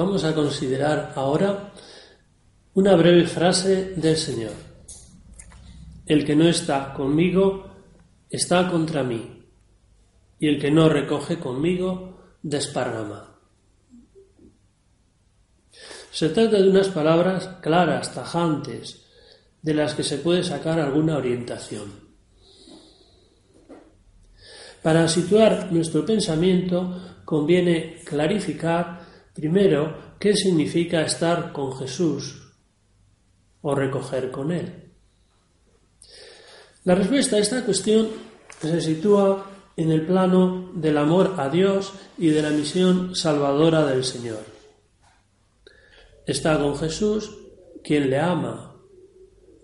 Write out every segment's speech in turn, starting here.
Vamos a considerar ahora una breve frase del Señor. El que no está conmigo está contra mí, y el que no recoge conmigo desparrama. Se trata de unas palabras claras, tajantes, de las que se puede sacar alguna orientación. Para situar nuestro pensamiento conviene clarificar Primero, ¿qué significa estar con Jesús o recoger con Él? La respuesta a esta cuestión se sitúa en el plano del amor a Dios y de la misión salvadora del Señor. Está con Jesús quien le ama,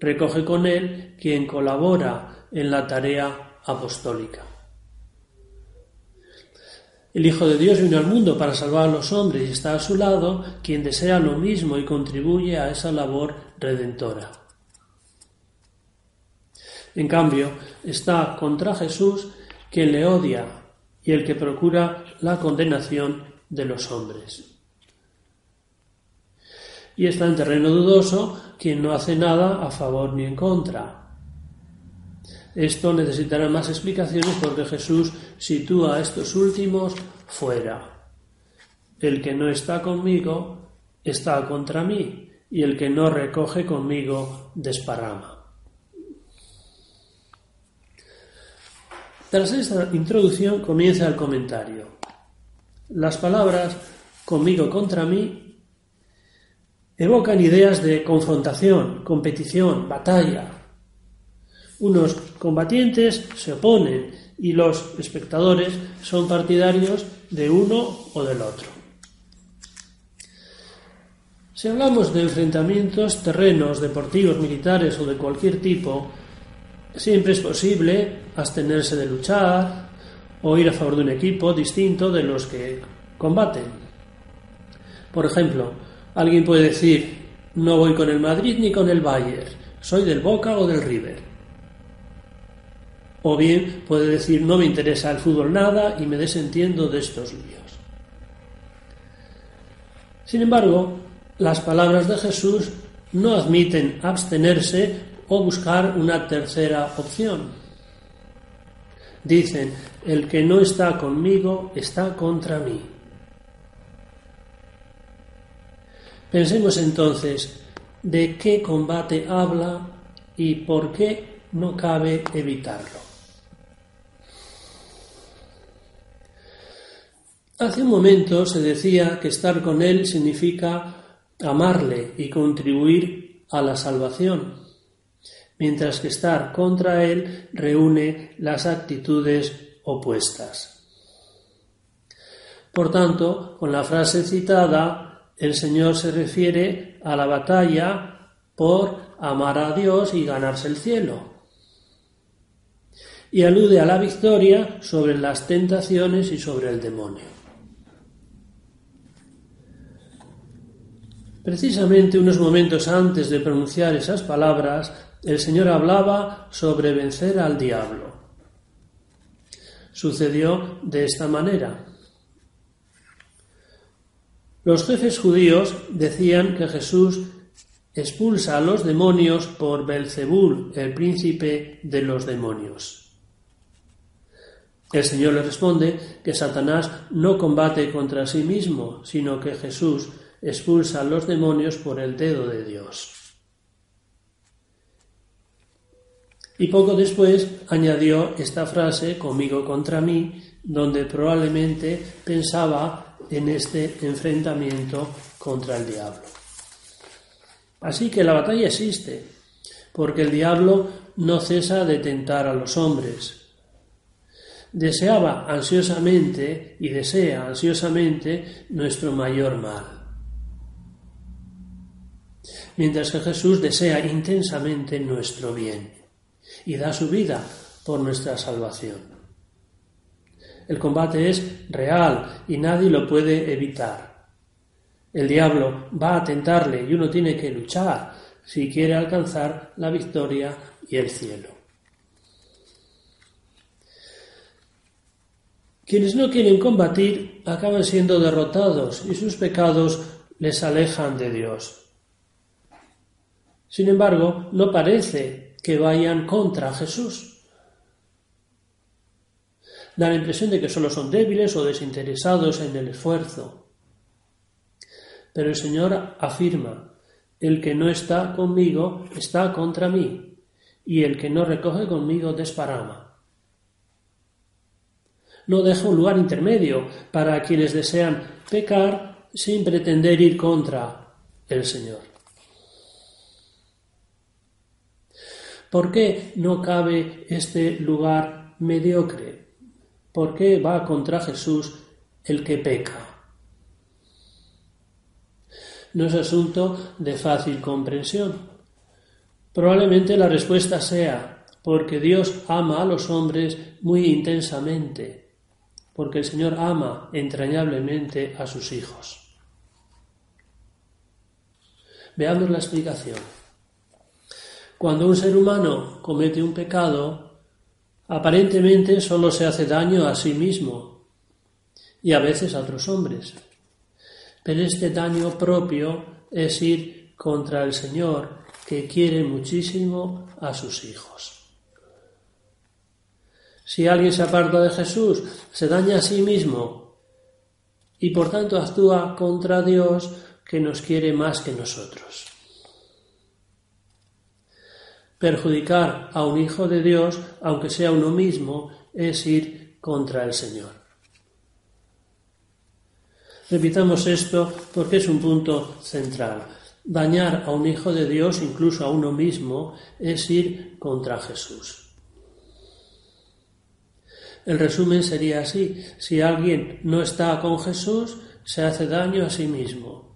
recoge con Él quien colabora en la tarea apostólica. El Hijo de Dios vino al mundo para salvar a los hombres y está a su lado quien desea lo mismo y contribuye a esa labor redentora. En cambio, está contra Jesús quien le odia y el que procura la condenación de los hombres. Y está en terreno dudoso quien no hace nada a favor ni en contra, esto necesitará más explicaciones porque Jesús sitúa a estos últimos fuera. El que no está conmigo está contra mí y el que no recoge conmigo desparrama. Tras esta introducción comienza el comentario. Las palabras conmigo contra mí evocan ideas de confrontación, competición, batalla, unos combatientes se oponen y los espectadores son partidarios de uno o del otro. Si hablamos de enfrentamientos terrenos, deportivos, militares o de cualquier tipo, siempre es posible abstenerse de luchar o ir a favor de un equipo distinto de los que combaten. Por ejemplo, alguien puede decir, no voy con el Madrid ni con el Bayern, soy del Boca o del River. O bien puede decir no me interesa el fútbol nada y me desentiendo de estos líos. Sin embargo, las palabras de Jesús no admiten abstenerse o buscar una tercera opción. Dicen, el que no está conmigo está contra mí. Pensemos entonces de qué combate habla y por qué no cabe evitarlo. Hace un momento se decía que estar con Él significa amarle y contribuir a la salvación, mientras que estar contra Él reúne las actitudes opuestas. Por tanto, con la frase citada, el Señor se refiere a la batalla por amar a Dios y ganarse el cielo y alude a la victoria sobre las tentaciones y sobre el demonio. Precisamente unos momentos antes de pronunciar esas palabras, el Señor hablaba sobre vencer al diablo. Sucedió de esta manera. Los jefes judíos decían que Jesús expulsa a los demonios por Belzebul, el príncipe de los demonios. El Señor le responde que Satanás no combate contra sí mismo, sino que Jesús expulsa a los demonios por el dedo de Dios. Y poco después añadió esta frase, conmigo contra mí, donde probablemente pensaba en este enfrentamiento contra el diablo. Así que la batalla existe, porque el diablo no cesa de tentar a los hombres. Deseaba ansiosamente y desea ansiosamente nuestro mayor mal. Mientras que Jesús desea intensamente nuestro bien y da su vida por nuestra salvación. El combate es real y nadie lo puede evitar. El diablo va a tentarle y uno tiene que luchar si quiere alcanzar la victoria y el cielo. Quienes no quieren combatir acaban siendo derrotados y sus pecados les alejan de Dios. Sin embargo, no parece que vayan contra Jesús da la impresión de que solo son débiles o desinteresados en el esfuerzo. Pero el Señor afirma, el que no está conmigo está contra mí, y el que no recoge conmigo desparama. No deja un lugar intermedio para quienes desean pecar sin pretender ir contra el Señor. ¿Por qué no cabe este lugar mediocre? ¿Por qué va contra Jesús el que peca? No es asunto de fácil comprensión. Probablemente la respuesta sea porque Dios ama a los hombres muy intensamente, porque el Señor ama entrañablemente a sus hijos. Veamos la explicación. Cuando un ser humano comete un pecado, Aparentemente solo se hace daño a sí mismo y a veces a otros hombres. Pero este daño propio es ir contra el Señor que quiere muchísimo a sus hijos. Si alguien se aparta de Jesús, se daña a sí mismo y por tanto actúa contra Dios que nos quiere más que nosotros. Perjudicar a un hijo de Dios, aunque sea uno mismo, es ir contra el Señor. Repitamos esto porque es un punto central. Dañar a un hijo de Dios, incluso a uno mismo, es ir contra Jesús. El resumen sería así. Si alguien no está con Jesús, se hace daño a sí mismo.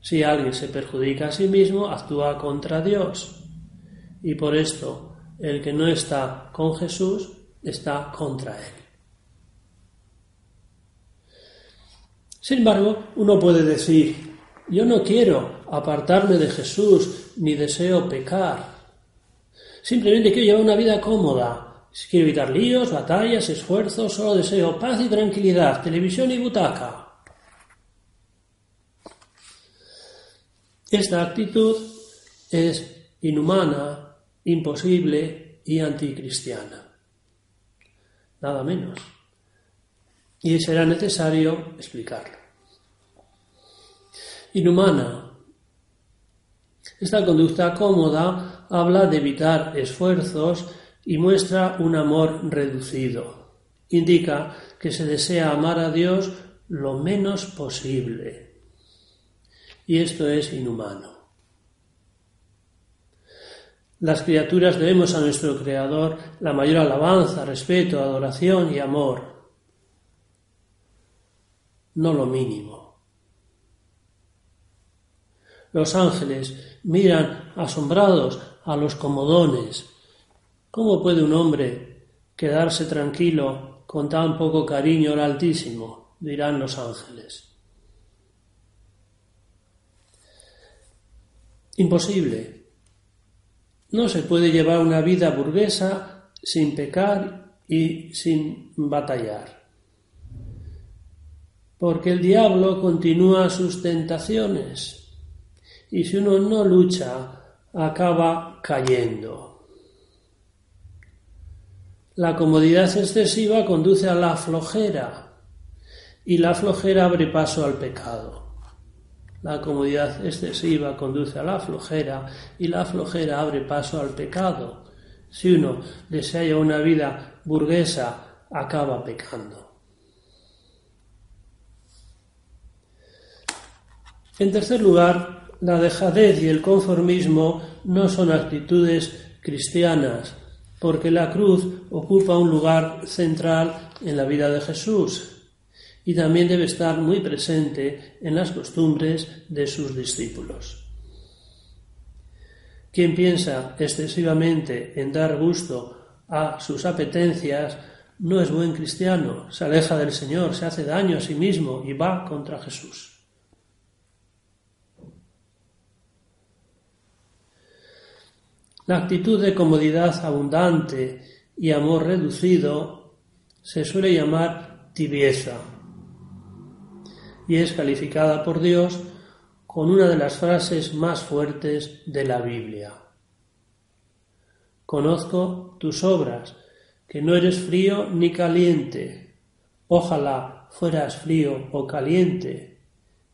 Si alguien se perjudica a sí mismo, actúa contra Dios y por esto el que no está con Jesús está contra él. Sin embargo, uno puede decir, yo no quiero apartarme de Jesús ni deseo pecar. Simplemente quiero llevar una vida cómoda. Quiero evitar líos, batallas, esfuerzos, solo deseo paz y tranquilidad, televisión y butaca. Esta actitud es inhumana imposible y anticristiana. Nada menos. Y será necesario explicarlo. Inhumana. Esta conducta cómoda habla de evitar esfuerzos y muestra un amor reducido. Indica que se desea amar a Dios lo menos posible. Y esto es inhumano. Las criaturas debemos a nuestro Creador la mayor alabanza, respeto, adoración y amor, no lo mínimo. Los ángeles miran asombrados a los comodones. ¿Cómo puede un hombre quedarse tranquilo con tan poco cariño al Altísimo? dirán los ángeles. Imposible. No se puede llevar una vida burguesa sin pecar y sin batallar. Porque el diablo continúa sus tentaciones y si uno no lucha, acaba cayendo. La comodidad excesiva conduce a la flojera y la flojera abre paso al pecado. La comodidad excesiva conduce a la flojera y la flojera abre paso al pecado. Si uno desea una vida burguesa, acaba pecando. En tercer lugar, la dejadez y el conformismo no son actitudes cristianas, porque la cruz ocupa un lugar central en la vida de Jesús y también debe estar muy presente en las costumbres de sus discípulos. Quien piensa excesivamente en dar gusto a sus apetencias no es buen cristiano, se aleja del Señor, se hace daño a sí mismo y va contra Jesús. La actitud de comodidad abundante y amor reducido se suele llamar tibieza y es calificada por Dios con una de las frases más fuertes de la Biblia. Conozco tus obras, que no eres frío ni caliente. Ojalá fueras frío o caliente,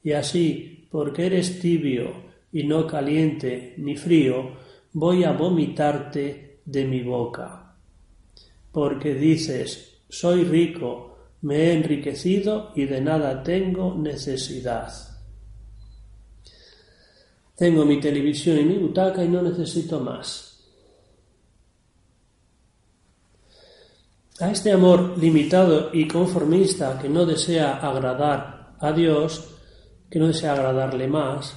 y así, porque eres tibio y no caliente ni frío, voy a vomitarte de mi boca. Porque dices, soy rico, me he enriquecido y de nada tengo necesidad. Tengo mi televisión y mi butaca y no necesito más. A este amor limitado y conformista que no desea agradar a Dios, que no desea agradarle más,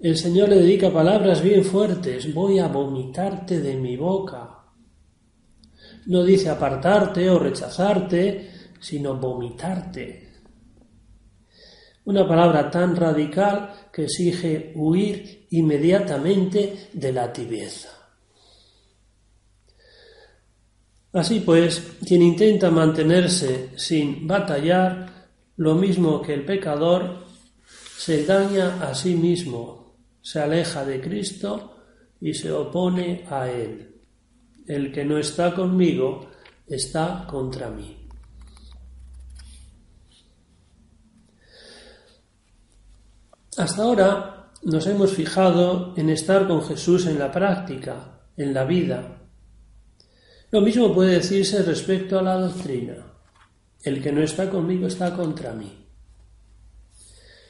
el Señor le dedica palabras bien fuertes, voy a vomitarte de mi boca. No dice apartarte o rechazarte, sino vomitarte. Una palabra tan radical que exige huir inmediatamente de la tibieza. Así pues, quien intenta mantenerse sin batallar, lo mismo que el pecador, se daña a sí mismo, se aleja de Cristo y se opone a Él. El que no está conmigo está contra mí. Hasta ahora nos hemos fijado en estar con Jesús en la práctica, en la vida. Lo mismo puede decirse respecto a la doctrina. El que no está conmigo está contra mí.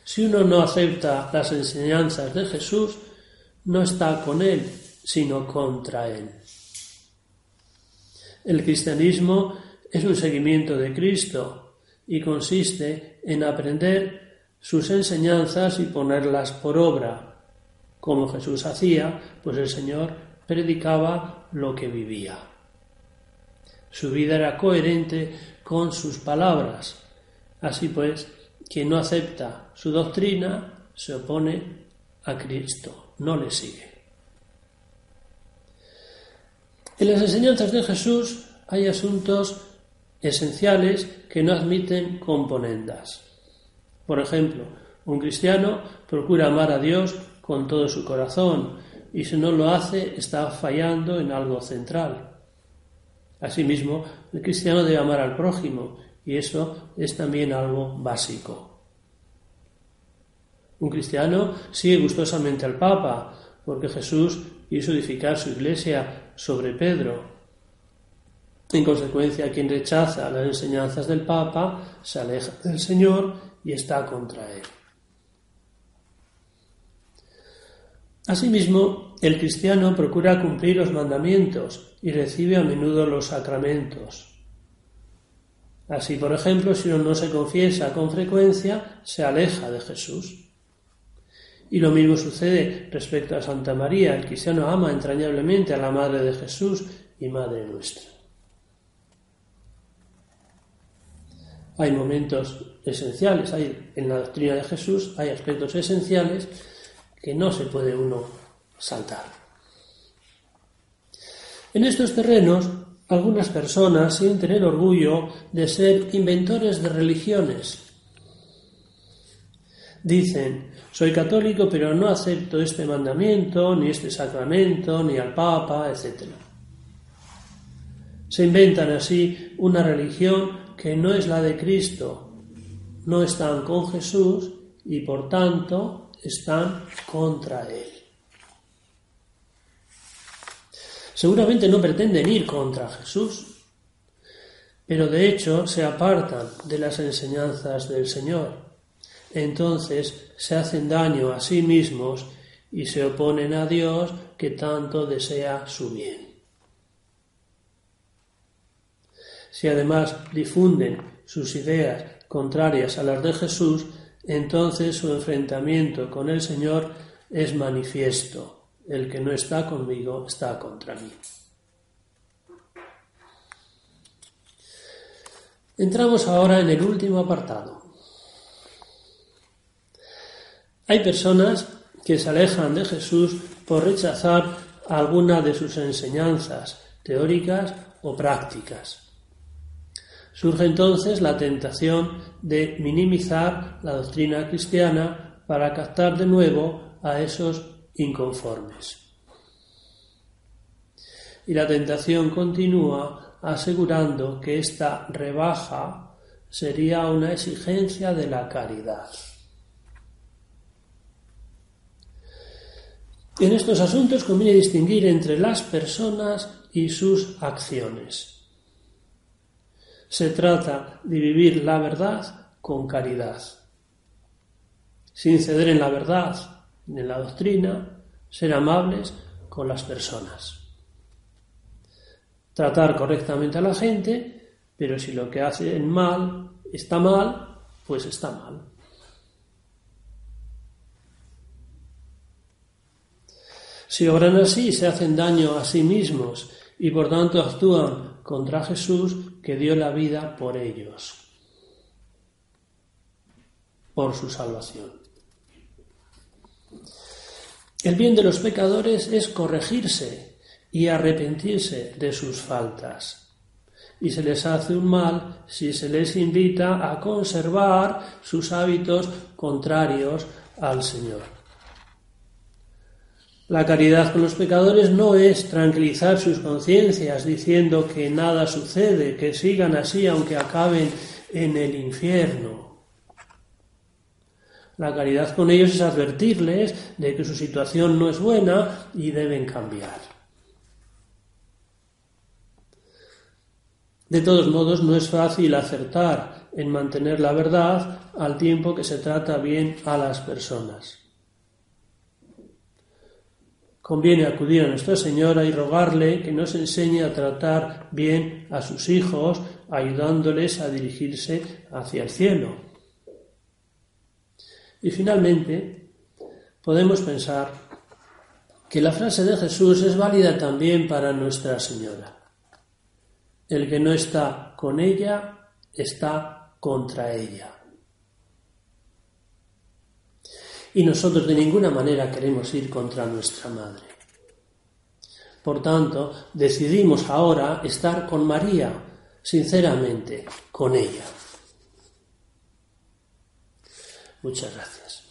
Si uno no acepta las enseñanzas de Jesús, no está con Él, sino contra Él. El cristianismo es un seguimiento de Cristo y consiste en aprender sus enseñanzas y ponerlas por obra. Como Jesús hacía, pues el Señor predicaba lo que vivía. Su vida era coherente con sus palabras. Así pues, quien no acepta su doctrina se opone a Cristo, no le sigue. En las enseñanzas de Jesús hay asuntos esenciales que no admiten componendas. Por ejemplo, un cristiano procura amar a Dios con todo su corazón y si no lo hace está fallando en algo central. Asimismo, el cristiano debe amar al prójimo y eso es también algo básico. Un cristiano sigue gustosamente al Papa porque Jesús quiso edificar su iglesia sobre Pedro. En consecuencia, quien rechaza las enseñanzas del Papa se aleja del Señor y está contra él. Asimismo, el cristiano procura cumplir los mandamientos y recibe a menudo los sacramentos. Así, por ejemplo, si uno no se confiesa con frecuencia, se aleja de Jesús. Y lo mismo sucede respecto a Santa María. El cristiano ama entrañablemente a la Madre de Jesús y Madre nuestra. Hay momentos esenciales, hay en la doctrina de Jesús hay aspectos esenciales que no se puede uno saltar. En estos terrenos, algunas personas sienten el orgullo de ser inventores de religiones. Dicen, soy católico pero no acepto este mandamiento, ni este sacramento, ni al Papa, etc. Se inventan así una religión que no es la de Cristo, no están con Jesús y por tanto están contra Él. Seguramente no pretenden ir contra Jesús, pero de hecho se apartan de las enseñanzas del Señor. entonces se hacen daño a sí mismos y se oponen a Dios que tanto desea su bien. Si además difunden sus ideas contrarias a las de Jesús, entonces su enfrentamiento con el Señor es manifiesto. El que no está conmigo está contra mí. Entramos ahora en el último apartado. Hay personas que se alejan de Jesús por rechazar alguna de sus enseñanzas teóricas o prácticas. Surge entonces la tentación de minimizar la doctrina cristiana para captar de nuevo a esos inconformes. Y la tentación continúa asegurando que esta rebaja sería una exigencia de la caridad. En estos asuntos conviene distinguir entre las personas y sus acciones. Se trata de vivir la verdad con caridad, sin ceder en la verdad ni en la doctrina, ser amables con las personas. Tratar correctamente a la gente, pero si lo que hacen mal está mal, pues está mal. Si obran así, se hacen daño a sí mismos y por tanto actúan contra Jesús que dio la vida por ellos, por su salvación. El bien de los pecadores es corregirse y arrepentirse de sus faltas. Y se les hace un mal si se les invita a conservar sus hábitos contrarios al Señor. La caridad con los pecadores no es tranquilizar sus conciencias diciendo que nada sucede, que sigan así aunque acaben en el infierno. La caridad con ellos es advertirles de que su situación no es buena y deben cambiar. De todos modos, no es fácil acertar en mantener la verdad al tiempo que se trata bien a las personas. Conviene acudir a Nuestra Señora y rogarle que nos enseñe a tratar bien a sus hijos, ayudándoles a dirigirse hacia el cielo. Y finalmente, podemos pensar que la frase de Jesús es válida también para Nuestra Señora. El que no está con ella está contra ella. Y nosotros de ninguna manera queremos ir contra nuestra madre. Por tanto, decidimos ahora estar con María, sinceramente, con ella. Muchas gracias.